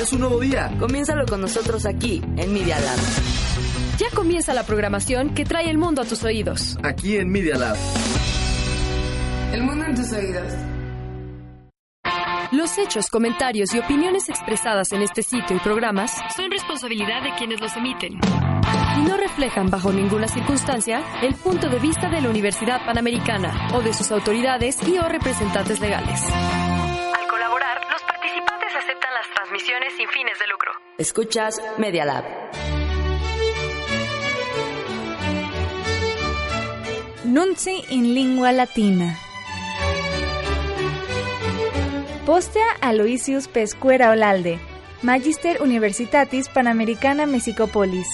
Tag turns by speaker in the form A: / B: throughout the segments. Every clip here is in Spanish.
A: Es un nuevo día.
B: Comiénzalo con nosotros aquí, en Media Lab.
C: Ya comienza la programación que trae el mundo a tus oídos.
A: Aquí en Media Lab.
D: El mundo en tus oídos.
C: Los hechos, comentarios y opiniones expresadas en este sitio y programas son responsabilidad de quienes los emiten y no reflejan bajo ninguna circunstancia el punto de vista de la Universidad Panamericana o de sus autoridades y o representantes legales. Sin fines de lucro.
B: Escuchas Media Lab.
E: Nunci in lingua latina. Postea Aloysius Pescuera Olalde, Magister Universitatis Panamericana Mexicopolis.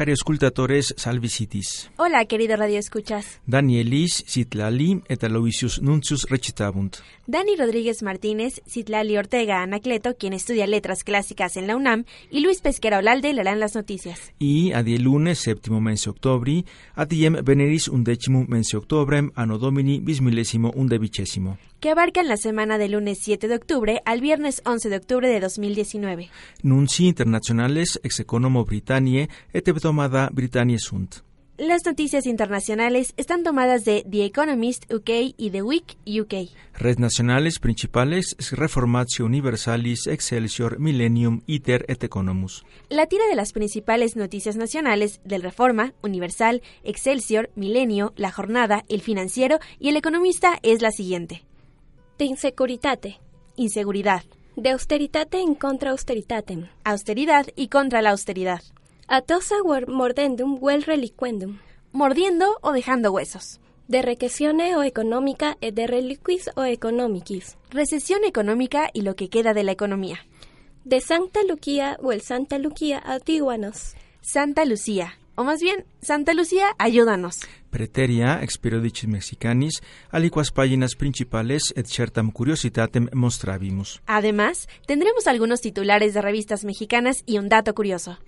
F: Cari ascultatores, salvicitis.
E: Hola, querido Radio Escuchas.
F: Danielis, Citlali et Aloysius Nuncius recitabunt.
E: Dani Rodríguez Martínez, Citlali Ortega Anacleto, quien estudia letras clásicas en la UNAM, y Luis Pesquera Olalde leerán las noticias.
F: Y adie lunes, séptimo mense octobri, adiem veneris undecimum mense octobrem, anno domini bismillesimo undevicesimo.
E: que abarcan la semana del lunes 7 de octubre al viernes 11 de octubre de 2019.
F: Nunci internationales ex economo Britanniae et hebdomada Britanniae sunt.
E: Las noticias internacionales están tomadas de The Economist UK y The Week UK.
F: Red nacionales principales es Reformatio Universalis Excelsior Millennium Iter et Economus.
E: La tira de las principales noticias nacionales del Reforma, Universal, Excelsior, Milenio, La Jornada, El Financiero y El Economista es la siguiente.
G: De insecuritate,
E: Inseguridad,
G: de austeritate in contra austeritatem,
E: austeridad y contra la austeridad,
G: atosa ver mordendum vel reliquendum,
E: mordiendo o dejando huesos,
G: de recessione o económica et de reliquis o economicis,
E: recesión económica y lo que queda de la economía,
G: de Sancta Lucia o el Santa Lucia antiguanos,
E: Santa Lucía, o más bien, Santa Lucía, ayúdanos.
F: Preteria ex periodicis mexicanis, aliquas páginas principales et certam curiositatem mostrabimus.
E: Además, tendremos algunos titulares de revistas mexicanas y un dato curioso.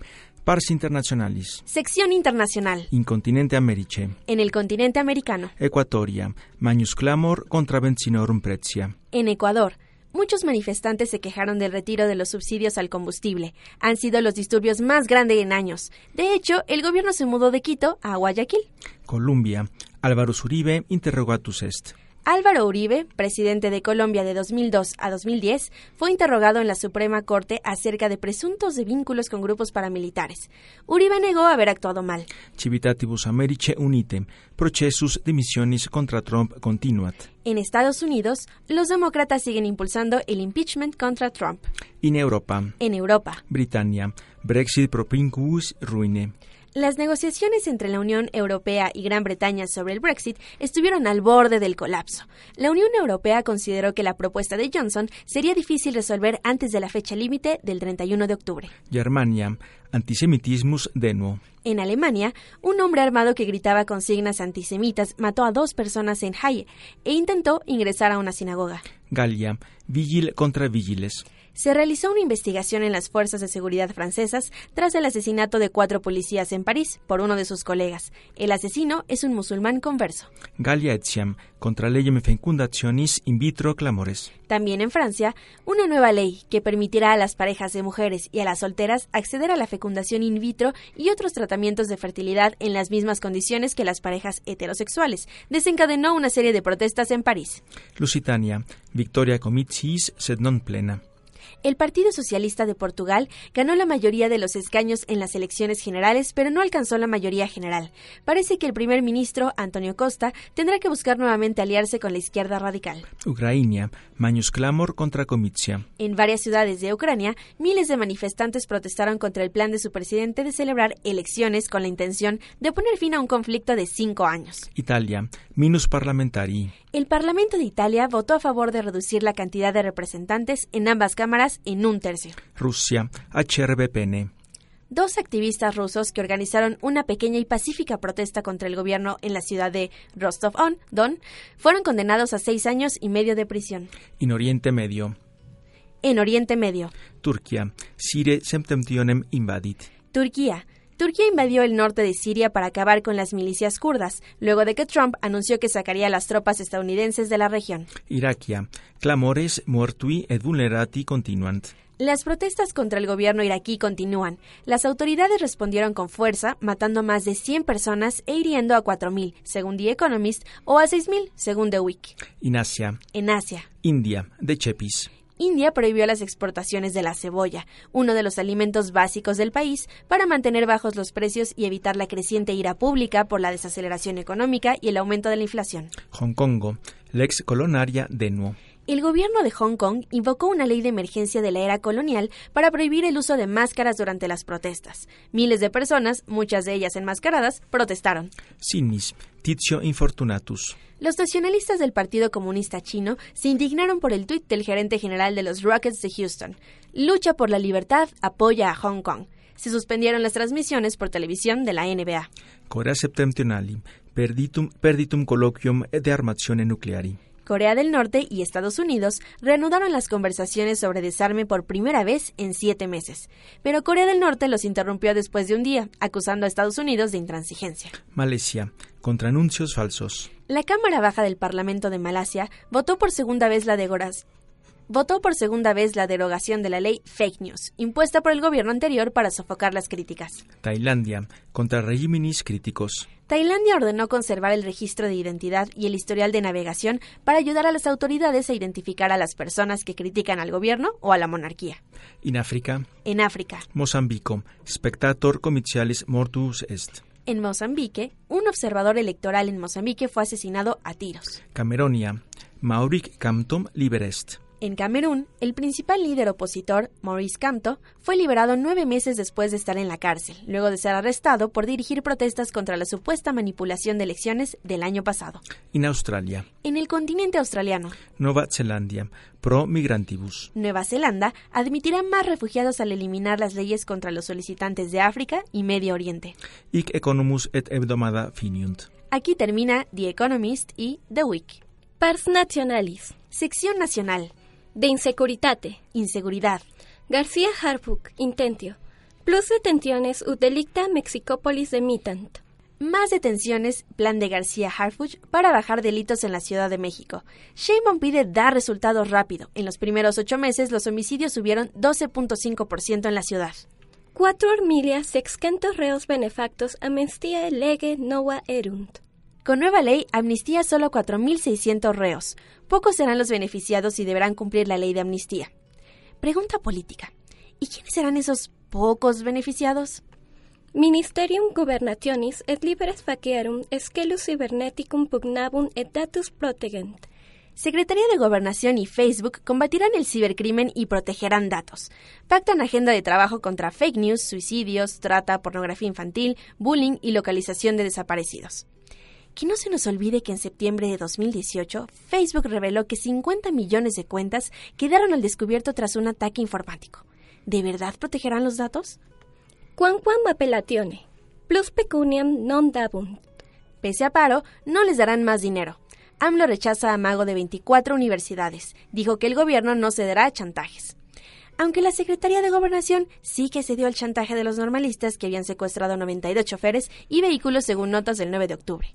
F: Pars internationalis.
E: Sección internacional.
F: In continente Americe.
E: En el continente americano.
F: Equatoria. Magnus clamor contra benzinorum pretia.
E: En Ecuador. Muchos manifestantes se quejaron del retiro de los subsidios al combustible. Han sido los disturbios más grandes en años. De hecho, el gobierno se mudó de Quito a Guayaquil.
F: Colombia. Álvaro Uribe interrogatus est.
E: Álvaro Uribe, presidente de Colombia de 2002 a 2010, fue interrogado en la Suprema Corte acerca de presuntos de vínculos con grupos paramilitares. Uribe negó haber actuado mal.
F: Civitatibus Americe unite. Processus dimissionis contra Trump continuat.
E: En Estados Unidos, los demócratas siguen impulsando el impeachment contra Trump.
F: In Europa.
E: En Europa,
F: Britannia. Brexit propinquus ruine.
E: Las negociaciones entre la Unión Europea y Gran Bretaña sobre el Brexit estuvieron al borde del colapso. La Unión Europea consideró que la propuesta de Johnson sería difícil resolver antes de la fecha límite del 31 de octubre.
F: Germania. Antisemitismus denuo.
E: En Alemania, un hombre armado que gritaba consignas antisemitas mató a dos personas en Halle e intentó ingresar a una sinagoga.
F: Gallia. Vigil contra vigiles.
E: Se realizó una investigación en las fuerzas de seguridad francesas tras el asesinato de cuatro policías en París por uno de sus colegas. El asesino es un musulmán converso.
F: Gallia etiam. Contra legem fecundationis in vitro clamores.
E: También en Francia, una nueva ley que permitirá a las parejas de mujeres y a las solteras acceder a la fecundación in vitro y otros tratamientos de fertilidad en las mismas condiciones que las parejas heterosexuales desencadenó una serie de protestas en París.
F: Lusitania. Victoria comitiis sed non plena.
E: El Partido Socialista de Portugal ganó la mayoría de los escaños en las elecciones generales, pero no alcanzó la mayoría general. Parece que el primer ministro, Antonio Costa, tendrá que buscar nuevamente aliarse con la izquierda radical.
F: Ucrania. Magnus clamor contra comitia.
E: En varias ciudades de Ucrania, miles de manifestantes protestaron contra el plan de su presidente de celebrar elecciones con la intención de poner fin a un conflicto de cinco años.
F: Italia. Minus parlamentarii.
E: El Parlamento de Italia votó a favor de reducir la cantidad de representantes en ambas cámaras en un tercio.
F: Rusia. HRBPN.
E: Dos activistas rusos que organizaron una pequeña y pacífica protesta contra el gobierno en la ciudad de Rostov-on-Don fueron condenados a seis años y medio de prisión.
F: In Oriente Medio.
E: En Oriente Medio,
F: Turquia. Sire septentionem invadit.
E: Turquía. Turquía invadió el norte de Siria para acabar con las milicias kurdas, luego de que Trump anunció que sacaría a las tropas estadounidenses de la región.
F: Iraquia. Clamores mortui et vulnerati continuant.
E: Las protestas contra el gobierno iraquí continúan. Las autoridades respondieron con fuerza, matando a más de 100 personas e hiriendo a 4.000, según The Economist, o a 6.000, según The Week.
F: In Asia.
E: En Asia,
F: India. De Chepis.
E: India prohibió las exportaciones de la cebolla, uno de los alimentos básicos del país, para mantener bajos los precios y evitar la creciente ira pública por la desaceleración económica y el aumento de la inflación.
F: Hong Kongo. Lex colonaria denuo.
E: El gobierno de Hong Kong invocó una ley de emergencia de la era colonial para prohibir el uso de máscaras durante las protestas. Miles de personas, muchas de ellas enmascaradas, protestaron.
F: Sinis. Titio infortunatus.
E: Los nacionalistas del Partido Comunista Chino se indignaron por el tuit del gerente general de los Rockets de Houston. Lucha por la libertad, apoya a Hong Kong. Se suspendieron las transmisiones por televisión de la NBA.
F: Corea septentrionali. Perditum, perditum colloquium de armazione nucleari.
E: Corea del Norte y Estados Unidos reanudaron las conversaciones sobre desarme por primera vez en siete meses, pero Corea del Norte los interrumpió después de un día, acusando a Estados Unidos de intransigencia.
F: Malasia. Contra anuncios falsos.
E: La Cámara Baja del Parlamento de Malasia votó por segunda vez la votó por segunda vez la derogación de la ley Fake News, impuesta por el gobierno anterior para sofocar las críticas.
F: Tailandia. Contra regímenes críticos.
E: Tailandia ordenó conservar el registro de identidad y el historial de navegación para ayudar a las autoridades a identificar a las personas que critican al gobierno o a la monarquía.
F: In África.
E: En África,
F: Mozambico. Spectator comitialis mortus est.
E: en Mozambique, un observador electoral en Mozambique fue asesinado a tiros.
F: Cameronia. Mauric Camptom liberest.
E: En Camerún, el principal líder opositor, Maurice Kamto, fue liberado nueve meses después de estar en la cárcel, luego de ser arrestado por dirigir protestas contra la supuesta manipulación de elecciones del año pasado.
F: In Australia.
E: En el continente australiano,
F: Nova Zelandia. Pro migrantibus.
E: Nueva Zelanda admitirá más refugiados al eliminar las leyes contra los solicitantes de África y Medio Oriente.
F: Hic economus et hebdomada finiunt.
E: Aquí termina The Economist y The Week.
G: Pars nationalis.
E: Sección nacional.
G: De insecuritate.
E: Inseguridad.
G: García Harfuch, intentio. Plus detenciones ut delicta Mexicopolis demitant.
E: Más detenciones, plan de García Harfuch para bajar delitos en la Ciudad de México. Sheinbaum pide dar resultados rápido. En los primeros ocho meses, los homicidios subieron 12.5% en la ciudad.
G: Quattro milia sexcentos reos benefactos amnestia lege nova erunt.
E: Con nueva ley, amnistía solo 4.600 reos. Pocos serán los beneficiados y deberán cumplir la ley de amnistía. Pregunta política. ¿Y quiénes serán esos pocos beneficiados?
G: Ministerium gubernationis et liberes faciarum escelus cyberneticum pugnabum et datus protegent.
E: Secretaría de Gobernación y Facebook combatirán el cibercrimen y protegerán datos. Pactan agenda de trabajo contra fake news, suicidios, trata, pornografía infantil, bullying y localización de desaparecidos. Que no se nos olvide que en septiembre de 2018 Facebook reveló que 50 millones de cuentas quedaron al descubierto tras un ataque informático. ¿De verdad protegerán los datos?
G: Quamquam appellatione. Plus pecuniam non dabunt.
E: Pese a paro, no les darán más dinero. AMLO rechaza a Mago de 24 universidades. Dijo que el gobierno no cederá a chantajes. Aunque la Secretaría de Gobernación sí que cedió al chantaje de los normalistas que habían secuestrado 92 choferes y vehículos según notas del 9 de octubre.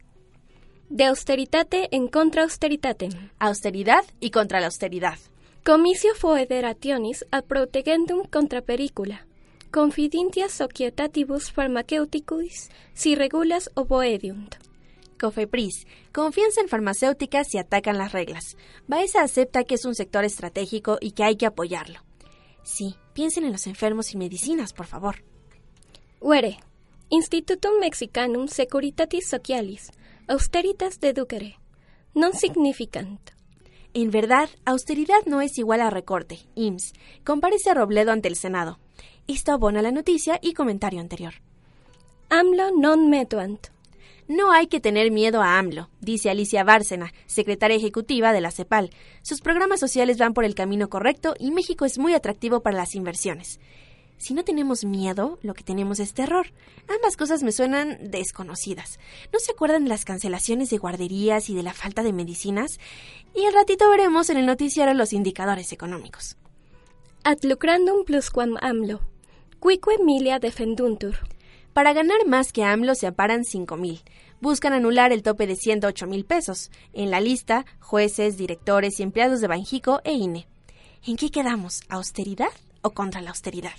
G: De austeritate en contra austeritatem.
E: Austeridad y contra la austeridad.
G: Comicio foederationis ad protegendum contra pericula. Confidentias societatibus pharmaceuticus si regulas oboediunt.
E: Cofepris. Confianza en farmacéuticas si atacan las reglas. Baeza acepta que es un sector estratégico y que hay que apoyarlo. Sí, piensen en los enfermos y medicinas, por favor.
G: Uere. Institutum Mexicanum Securitatis Socialis. Austeritas deducere. Non significant.
E: En verdad, austeridad no es igual a recorte. IMSS. Comparece a Robledo ante el Senado. Esto abona la noticia y comentario anterior.
G: AMLO non metuant.
E: No hay que tener miedo a AMLO, dice Alicia Bárcena, secretaria ejecutiva de la CEPAL. Sus programas sociales van por el camino correcto y México es muy atractivo para las inversiones. Si no tenemos miedo, lo que tenemos es terror. Ambas cosas me suenan desconocidas. ¿No se acuerdan de las cancelaciones de guarderías y de la falta de medicinas? Y al ratito veremos en el noticiero los indicadores económicos.
G: Ad lucrandum plusquam AMLO. Quique milia defenduntur.
E: Para ganar más que AMLO se aparan 5 mil. Buscan anular el tope de 108 mil pesos. En la lista, jueces, directores y empleados de Banjico e INE. ¿En qué quedamos? ¿Austeridad o contra la austeridad?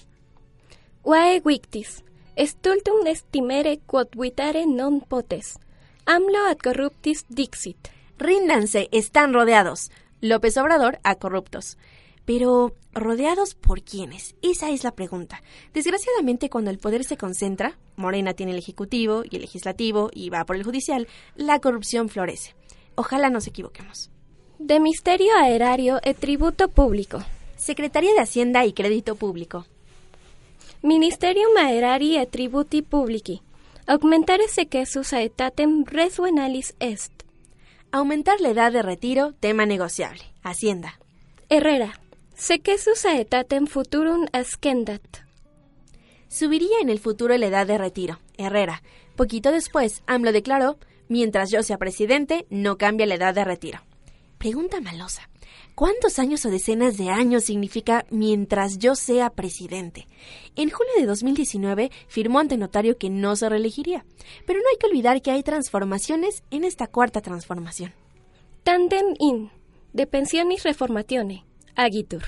G: Wae victis, stultum estimere quod vitare non potes. AMLO ad corruptis dixit.
E: Ríndanse, están rodeados. López Obrador a corruptos. Pero, ¿rodeados por quiénes? Esa es la pregunta. Desgraciadamente, cuando el poder se concentra, Morena tiene el Ejecutivo y el Legislativo y va por el Judicial, la corrupción florece. Ojalá nos equivoquemos.
G: De misterio a erario e tributo público.
E: Secretaría de Hacienda y Crédito Público.
G: Ministerium aerari e tributi publici. Augmentare sequesus aetatem resuenalis est.
E: Aumentar la edad de retiro, tema negociable. Hacienda.
G: Herrera. Sequesus aetatem futurum ascendat.
E: Subiría en el futuro la edad de retiro. Herrera. Poquito después, AMLO declaró, mientras yo sea presidente, no cambia la edad de retiro. Pregunta malosa. ¿Cuántos años o decenas de años significa mientras yo sea presidente? En julio de 2019 firmó ante notario que no se reelegiría, pero no hay que olvidar que hay transformaciones en esta cuarta transformación.
G: Tandem in, de pensionis reformatione, agitur.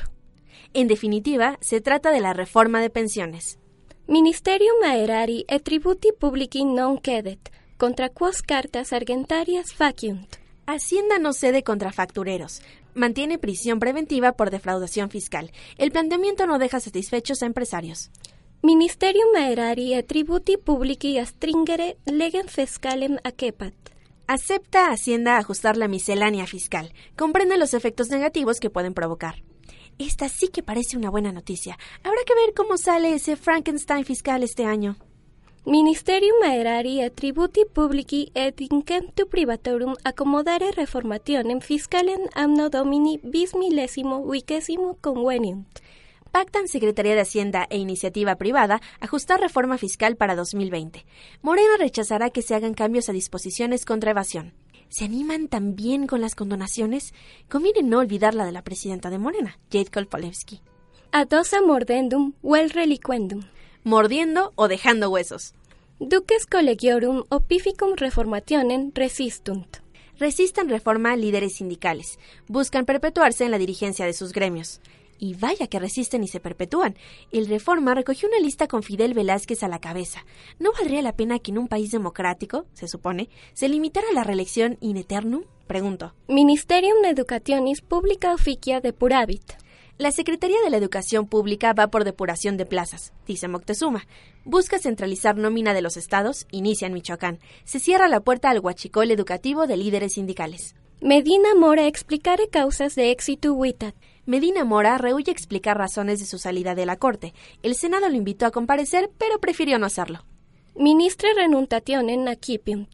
E: En definitiva, se trata de la reforma de pensiones.
G: Ministerium aerari et tributi publici non quedet, contra quos cartas argentarias faciunt.
E: Hacienda no cede contra factureros. Mantiene prisión preventiva por defraudación fiscal. El planteamiento no deja satisfechos a empresarios.
G: Ministerium aerari et tributi publici astringere legem fiscalem acepat.
E: Acepta Hacienda ajustar la miscelánea fiscal. Comprende los efectos negativos que pueden provocar. Esta sí que parece una buena noticia. Habrá que ver cómo sale ese Frankenstein fiscal este año.
G: Ministerium aerari et tributi publici et incentu privatorum accomodare reformationem fiscalem anno domini bis millesimo vicesimo conveniunt.
E: Pactan Secretaría de Hacienda e Iniciativa Privada ajustar reforma fiscal para 2020. Morena rechazará que se hagan cambios a disposiciones contra evasión. ¿Se animan también con las condonaciones? Conviene no olvidar la de la presidenta de Morena, Jade Kolpolevsky.
G: Adosa mordendum vel reliquendum.
E: Mordiendo o dejando huesos.
G: Duques collegiorum opificum reformationem resistunt.
E: Resistan reforma líderes sindicales. Buscan perpetuarse en la dirigencia de sus gremios. Y vaya que resisten y se perpetúan. El Reforma recogió una lista con Fidel Velázquez a la cabeza. ¿No valdría la pena que en un país democrático, se supone, se limitara la reelección in eternum? Pregunto.
G: Ministerium educationis publica officia depuravit.
E: La Secretaría de la Educación Pública va por depuración de plazas, dice Moctezuma. Busca centralizar nómina de los estados, inicia en Michoacán. Se cierra la puerta al huachicol educativo de líderes sindicales.
G: Medina Mora explicare causas de éxito vitat.
E: Medina Mora rehuye explicar razones de su salida de la corte. El Senado lo invitó a comparecer, pero prefirió no hacerlo.
G: Ministre renuntationem accipiunt.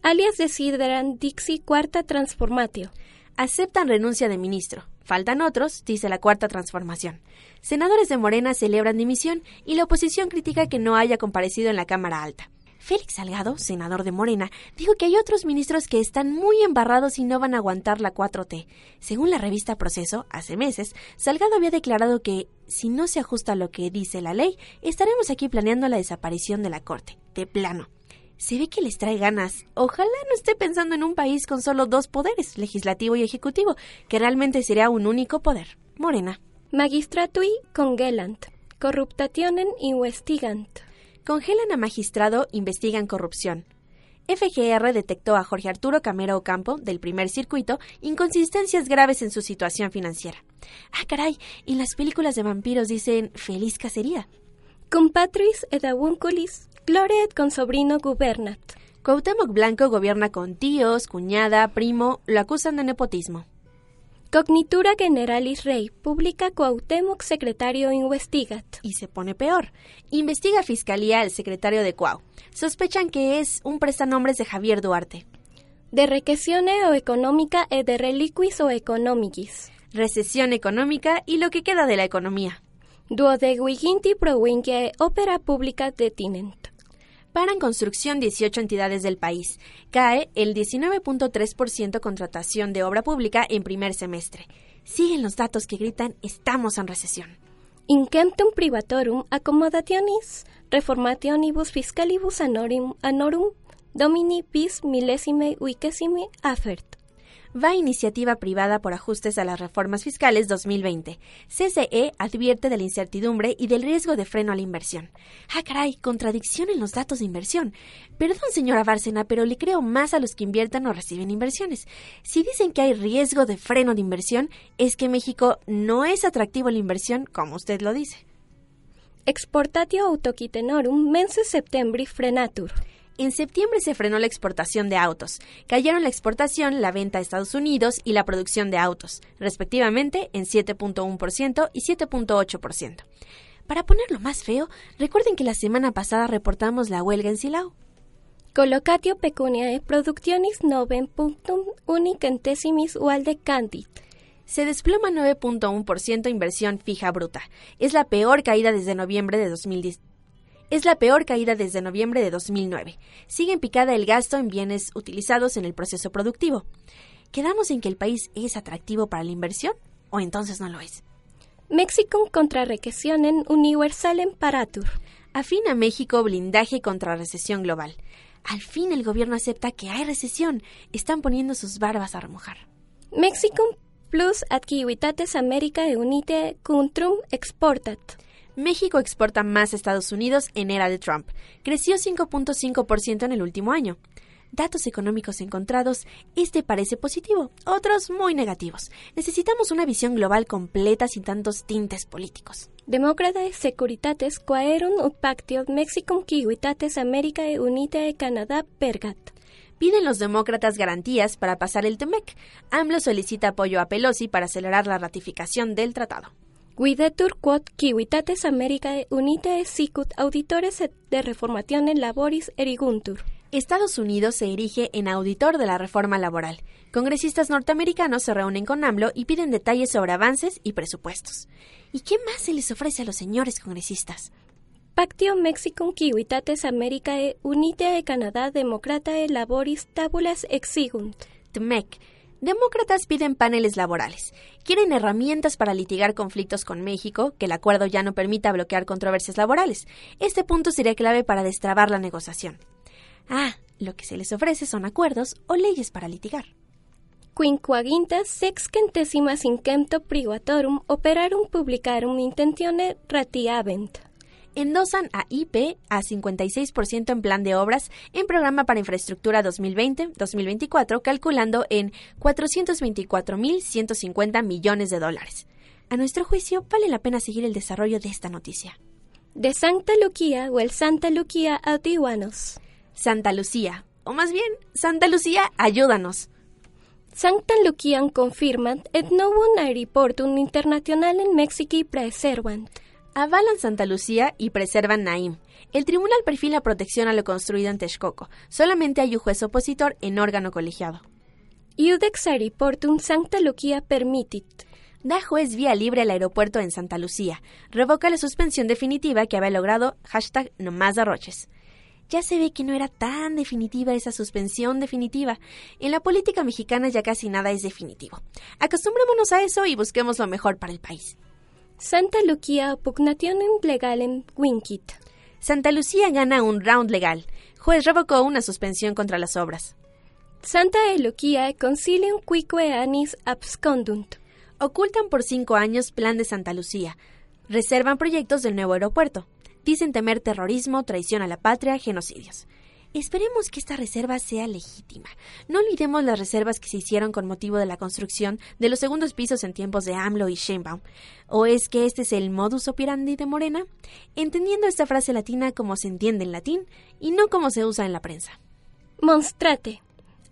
G: Alias desideran dixi quarta transformatio.
E: Aceptan renuncia de ministro. Faltan otros, dice la cuarta transformación. Senadores de Morena celebran dimisión y la oposición critica que no haya comparecido en la Cámara Alta. Félix Salgado, senador de Morena, dijo que hay otros ministros que están muy embarrados y no van a aguantar la 4T. Según la revista Proceso, hace meses, Salgado había declarado que, si no se ajusta a lo que dice la ley, estaremos aquí planeando la desaparición de la Corte, de plano. Se ve que les trae ganas. Ojalá no esté pensando en un país con solo dos poderes, legislativo y ejecutivo, que realmente sería un único poder. Morena.
G: Magistratui congelant. Corruptationem investigant.
E: Congelan a magistrado, investigan corrupción. FGR detectó a Jorge Arturo Camero Ocampo, del primer circuito, inconsistencias graves en su situación financiera. Ah, caray, en las películas de vampiros dicen feliz cacería.
G: Compatris et avunculis, glore et con sobrino gubernat.
E: Cuauhtémoc Blanco gobierna con tíos, cuñada, primo, lo acusan de nepotismo.
G: Cognitura generalis rei, publica Cuauhtémoc secretario investigat.
E: Y se pone peor. Investiga Fiscalía al secretario de Cuau. Sospechan que es un prestanombres de Javier Duarte.
G: De recesione o económica e de reliquis o economicis.
E: Recesión económica y lo que queda de la economía.
G: Duodeguiginti provincia opera pública detinent.
E: Paran construcción 18 entidades del país. Cae el 19.3% contratación de obra pública en primer semestre. Siguen los datos que gritan estamos en recesión.
G: Incentum privatorum accommodationis reformationibus fiscalibus anorum, anorum domini bis millesime vicesime afert
E: va iniciativa privada por ajustes a las reformas fiscales 2020. CCE advierte de la incertidumbre y del riesgo de freno a la inversión. Ah, caray, contradicción en los datos de inversión. Perdón, señora Bárcena, pero le creo más a los que inviertan o reciben inversiones. Si dicen que hay riesgo de freno de inversión, es que México no es atractivo a la inversión, como usted lo dice.
G: Exportatio autoquitenorum mense septembri frenatur.
E: En septiembre se frenó la exportación de autos. Cayeron la exportación, la venta a Estados Unidos y la producción de autos, respectivamente en 7.1% y 7.8%. Para ponerlo más feo, recuerden que la semana pasada reportamos la huelga en Silao.
G: Colocatio pecuniae productionis novem punctum unicentesimis ualde candit.
E: Se desploma 9.1% inversión fija bruta. Es la peor caída desde noviembre de 2010 es la peor caída desde noviembre de 2009. Sigue en picada el gasto en bienes utilizados en el proceso productivo. ¿Quedamos en que el país es atractivo para la inversión o entonces no lo es?
G: México contra recesión universal en paratur.
E: Afina México blindaje contra recesión global. Al fin el gobierno acepta que hay recesión. Están poniendo sus barbas a remojar.
G: México plus adquivitates América unite contrum exportat.
E: México exporta más a Estados Unidos en era de Trump. Creció 5.5% en el último año. Datos económicos encontrados, este parece positivo, otros muy negativos. Necesitamos una visión global completa sin tantos tintes políticos.
G: Demócratas securitates quaerum ut pactio Mexicum quivitates América Unite Canadá pergat.
E: Piden los demócratas garantías para pasar el TEMEC. AMLO solicita apoyo a Pelosi para acelerar la ratificación del tratado.
G: Guidetur quod civitates Americae unite sicut auditores de reformación en laboris eriguntur.
E: Estados Unidos se erige en auditor de la reforma laboral. Congresistas norteamericanos se reúnen con AMLO y piden detalles sobre avances y presupuestos. ¿Y qué más se les ofrece a los señores congresistas?
G: Pactio Mexicum civitates Americae unite Canadá democratae laboris tabulas exigunt.
E: TMEC Demócratas piden paneles laborales. Quieren herramientas para litigar conflictos con México, que el acuerdo ya no permita bloquear controversias laborales. Este punto sería clave para destrabar la negociación. Ah, lo que se les ofrece son acuerdos o leyes para litigar.
G: Quinquagintas sexcentesimas incempto privatorum operarum publicarum intentione ratiavent
E: endosan a IP a 56% en plan de obras en programa para infraestructura 2020-2024, calculando en 424.150 millones de dólares. A nuestro juicio, vale la pena seguir el desarrollo de esta noticia.
G: De Santa Lucía o el Santa Lucía Autihuanos.
E: Santa Lucía, o más bien, Santa Lucía, ayúdanos.
G: Santa Lucía confirman et novum aeroportum internacional en México y preservant
E: avalan Santa Lucía y preservan Naim. El tribunal perfila protección a lo construido en Texcoco. Solamente hay un juez opositor en órgano colegiado.
G: Iudex aeroportum Santa Lucía permitit.
E: Da juez vía libre al aeropuerto en Santa Lucía. Revoca la suspensión definitiva que había logrado hashtag no más derroches. Ya se ve que no era tan definitiva esa suspensión definitiva. En la política mexicana ya casi nada es definitivo. Acostumbrémonos a eso y busquemos lo mejor para el país.
G: Santa Lucía legal en Winkit.
E: Santa Lucía gana un round legal. Juez revocó una suspensión contra las obras.
G: Santa Eloquia concilium quique anis abscondunt.
E: Ocultan por cinco años plan de Santa Lucía. Reservan proyectos del nuevo aeropuerto. Dicen temer terrorismo, traición a la patria, genocidios. Esperemos que esta reserva sea legítima. No olvidemos las reservas que se hicieron con motivo de la construcción de los segundos pisos en tiempos de AMLO y Sheinbaum. ¿O es que este es el modus operandi de Morena? Entendiendo esta frase latina como se entiende en latín y no como se usa en la prensa.
G: Monstrate.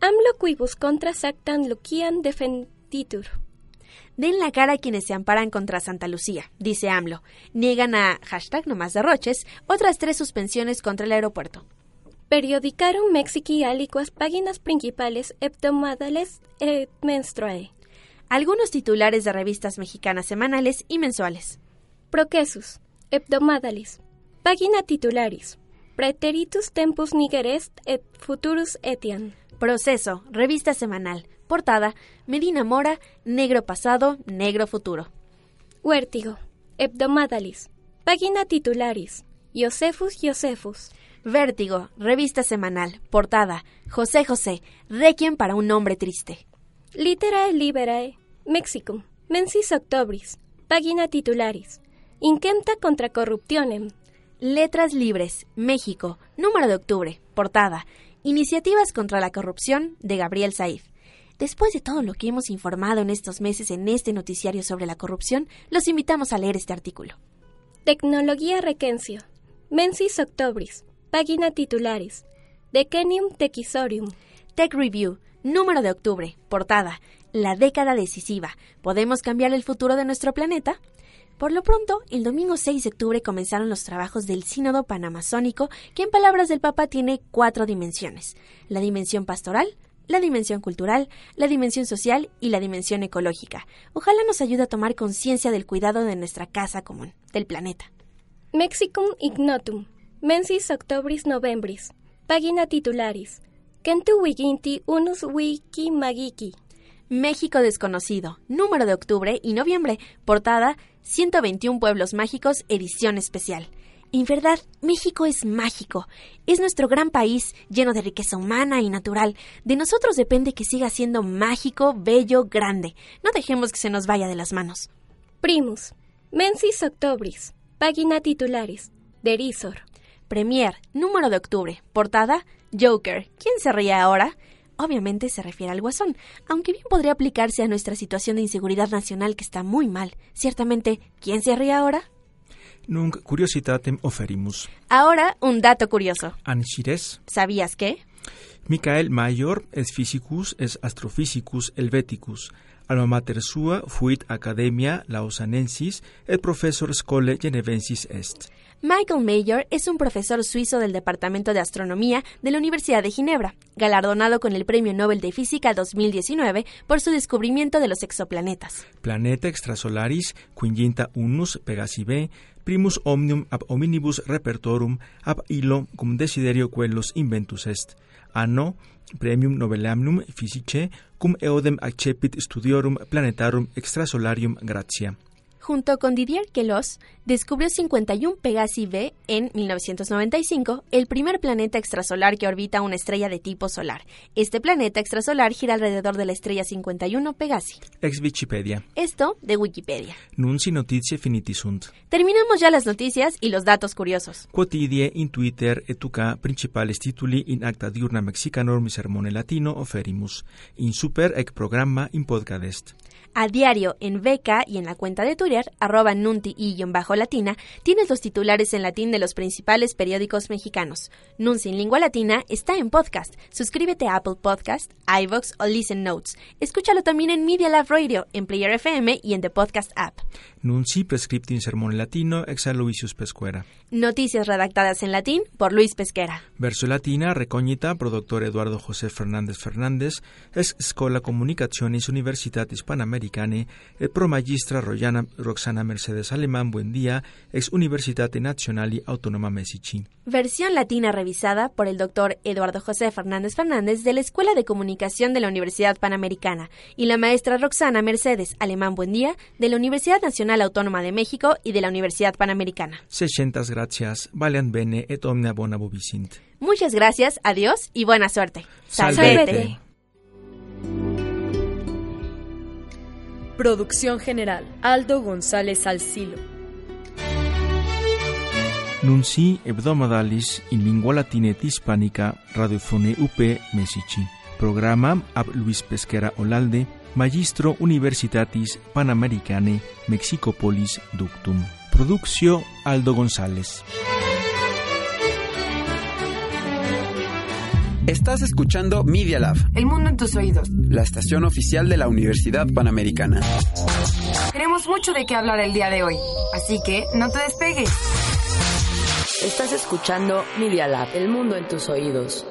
G: AMLO quibus contra sactan Lucian defenditur.
E: Den la cara a quienes se amparan contra Santa Lucía, dice AMLO. Niegan a hashtag no más derroches otras tres suspensiones contra el aeropuerto.
G: Periodicarum Mexici aliquas páginas principales hebdomadales et menstruae.
E: Algunos titulares de revistas mexicanas semanales y mensuales.
G: Proquesus, hebdomadalis. Página titularis. Preteritus tempus nigerest et futurus etiam.
E: Proceso, revista semanal. Portada, Medina Mora, negro pasado, negro futuro.
G: Huértigo. Hebdomadalis. Página titularis. Josephus Josephus.
E: Vértigo, revista semanal, portada, José José, Requiem para un hombre triste.
G: Literae Liberae, Mexicum, mensis octobris, página titularis. Inquenta contra corruptionem.
E: Letras Libres, México, número de octubre, portada, Iniciativas contra la corrupción de Gabriel Saif. Después de todo lo que hemos informado en estos meses en este noticiario sobre la corrupción, los invitamos a leer este artículo.
G: Tecnología Requencio, mensis octobris, página titularis. Decenium Techisorium.
E: Tech Review, número de octubre, portada, La década decisiva. ¿Podemos cambiar el futuro de nuestro planeta? Por lo pronto, el domingo 6 de octubre comenzaron los trabajos del Sínodo Panamazónico, que en palabras del Papa tiene cuatro dimensiones. La dimensión pastoral, la dimensión cultural, la dimensión social y la dimensión ecológica. Ojalá nos ayude a tomar conciencia del cuidado de nuestra casa común, del planeta.
G: Mexicum ignotum, mensis octobris novembris, página titularis. Kentu wiginti unus wiki magiki.
E: México desconocido, número de octubre y noviembre, portada 121 pueblos mágicos, edición especial. En verdad, México es mágico. Es nuestro gran país, lleno de riqueza humana y natural. De nosotros depende que siga siendo mágico, bello, grande. No dejemos que se nos vaya de las manos.
G: Primus, mensis octobris, página titularis. Derisor.
E: Premier, número de octubre, portada Joker. ¿Quién se ríe ahora? Obviamente se refiere al guasón, aunque bien podría aplicarse a nuestra situación de inseguridad nacional que está muy mal. Ciertamente, ¿quién se ríe ahora?
F: Nunc curiositatem oferimus.
E: Ahora, un dato curioso.
F: Anchires.
E: ¿Sabías qué?
F: Michael Mayor es physicus es astrophysicus helveticus. Alma mater sua fuit academia lausanensis et professor scholae genevensis est.
E: Michael Mayor es un profesor suizo del Departamento de Astronomía de la Universidad de Ginebra, galardonado con el Premio Nobel de Física 2019 por su descubrimiento de los exoplanetas.
F: Planeta extrasolaris quinginta unus Pegasi B, primus omnium ab hominibus repertorum ab illo cum desiderio quellos inventus est. Anno premium novellamnum physicae cum eodem accepit studiorum planetarum extrasolarium gratia.
E: Junto con Didier Queloz, descubrió 51 Pegasi B en 1995, el primer planeta extrasolar que orbita una estrella de tipo solar. Este planeta extrasolar gira alrededor de la estrella 51 Pegasi.
F: Ex Wikipedia.
E: Esto de Wikipedia.
F: Nunci notizie finitisunt.
E: Terminamos ya las noticias y los datos curiosos.
F: Quotidie in Twitter etuca principales tituli in acta diurna mexicanorum sermone latino oferimus. In super ec programma in podcast.
E: A diario en Beca y en la cuenta de Twitter, arroba nunti y bajo latina, tienes los titulares en latín de los principales periódicos mexicanos. Nunci en lengua latina está en podcast. Suscríbete a Apple Podcast, iVoox o Listen Notes. Escúchalo también en Media Lab Radio, en Player FM y en The Podcast App.
F: Nunci prescripti in sermone latino ex Aloysius Pescuera.
E: Noticias redactadas en latín por Luis Pesquera.
F: Verso latina recognita pro doctor Eduardo José Fernández Fernández, ex Scola Comunicaciones Universitatis Panamericane, et pro magistra Royana Roxana Mercedes Alemán Buendía, ex Universitate Nazionali Autonoma Messici.
E: Versión latina revisada por el doctor Eduardo José Fernández Fernández de la Escuela de Comunicación de la Universidad Panamericana y la maestra Roxana Mercedes Alemán Buendía de la Universidad Nacional Autónoma de México y de la Universidad Panamericana.
F: Sescentas gracias, valeant bene et omnia bona vobisint.
E: Muchas gracias, adiós y buena suerte.
F: Salvete.
C: Producción general, Aldo González Salcilo.
F: Nunci hebdomadalis in lingua latina et hispanica radiofone UP Messici. Programa ab Luis Pesquera Olalde, Magistro Universitatis Panamericane Mexicopolis Ductum. Produccio Aldo González.
A: Estás escuchando Media Lab,
D: El mundo en tus oídos.
A: la estación oficial de la Universidad Panamericana.
D: Tenemos mucho de qué hablar el día de hoy, así que no te despegues.
B: Estás escuchando Media Lab, el mundo en tus oídos.